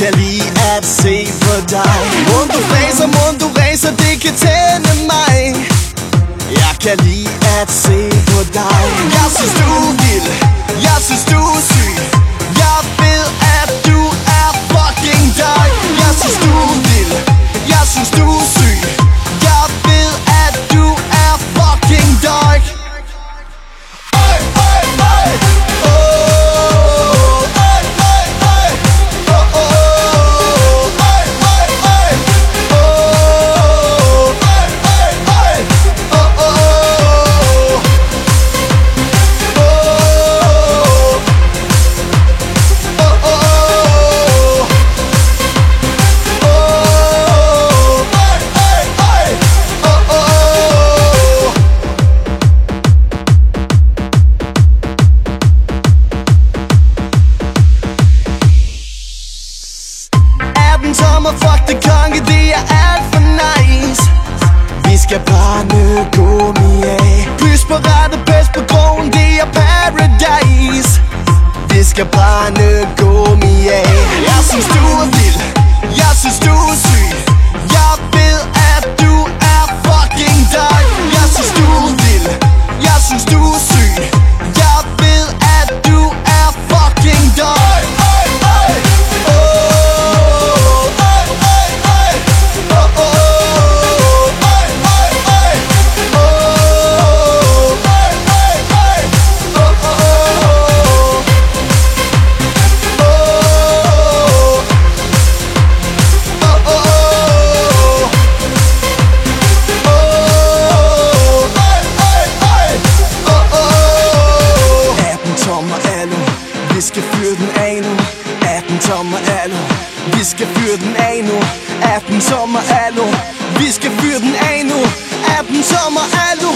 kan lide at se på dig. Mund du ræser, mund du ræser, det kan tænde mig. Jeg kan lide at se på dig. Jeg synes du den fuck det konge, det er alt for nice. Vi skal bare brænde gummi af Pys på rette, pest på krogen, det er paradise. Vi skal bare brænde gummi af vi skal fyre den af nu. 18 sommer alu, vi skal fyre den af nu. 18 sommer alu